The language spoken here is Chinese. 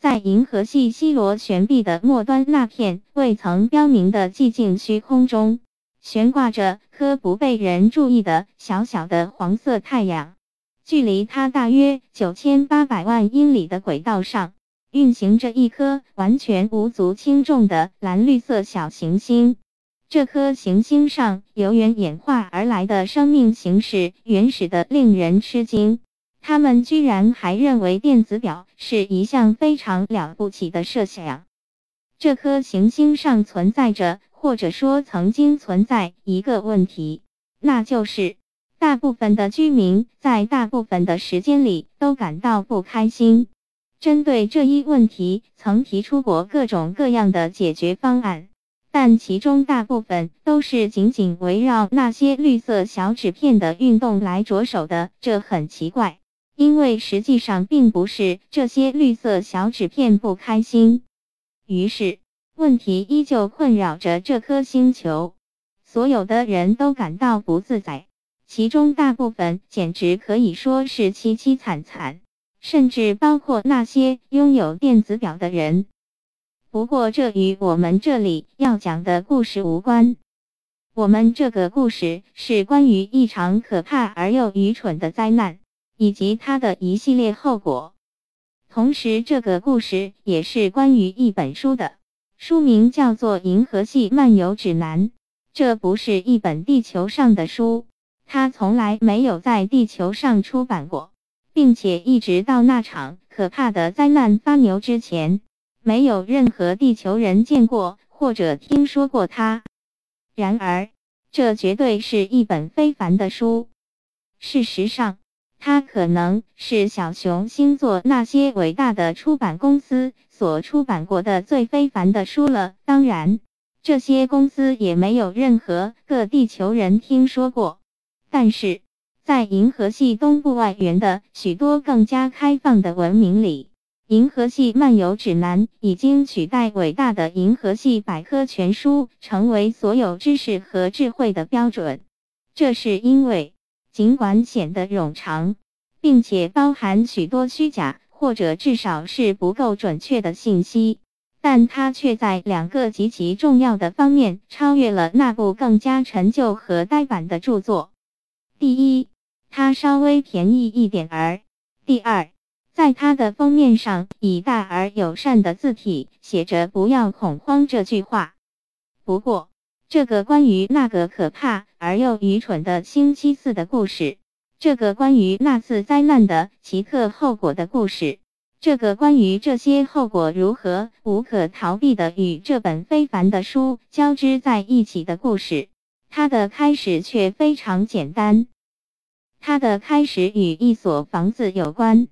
在银河系西螺旋臂的末端那片未曾标明的寂静虚空中，悬挂着颗不被人注意的小小的黄色太阳。距离它大约九千八百万英里的轨道上，运行着一颗完全无足轻重的蓝绿色小行星。这颗行星上由原演化而来的生命形式原始的令人吃惊。他们居然还认为电子表是一项非常了不起的设想。这颗行星上存在着，或者说曾经存在一个问题，那就是。大部分的居民在大部分的时间里都感到不开心。针对这一问题，曾提出过各种各样的解决方案，但其中大部分都是仅仅围绕那些绿色小纸片的运动来着手的。这很奇怪，因为实际上并不是这些绿色小纸片不开心。于是，问题依旧困扰着这颗星球，所有的人都感到不自在。其中大部分简直可以说是凄凄惨惨，甚至包括那些拥有电子表的人。不过这与我们这里要讲的故事无关。我们这个故事是关于一场可怕而又愚蠢的灾难，以及它的一系列后果。同时，这个故事也是关于一本书的，书名叫做《银河系漫游指南》。这不是一本地球上的书。它从来没有在地球上出版过，并且一直到那场可怕的灾难发牛之前，没有任何地球人见过或者听说过它。然而，这绝对是一本非凡的书。事实上，它可能是小熊星座那些伟大的出版公司所出版过的最非凡的书了。当然，这些公司也没有任何个地球人听说过。但是在银河系东部外缘的许多更加开放的文明里，《银河系漫游指南》已经取代伟大的《银河系百科全书》，成为所有知识和智慧的标准。这是因为，尽管显得冗长，并且包含许多虚假或者至少是不够准确的信息，但它却在两个极其重要的方面超越了那部更加陈旧和呆板的著作。第一，它稍微便宜一点儿。第二，在它的封面上以大而友善的字体写着“不要恐慌”这句话。不过，这个关于那个可怕而又愚蠢的星期四的故事，这个关于那次灾难的奇特后果的故事，这个关于这些后果如何无可逃避的与这本非凡的书交织在一起的故事。它的开始却非常简单，它的开始与一所房子有关。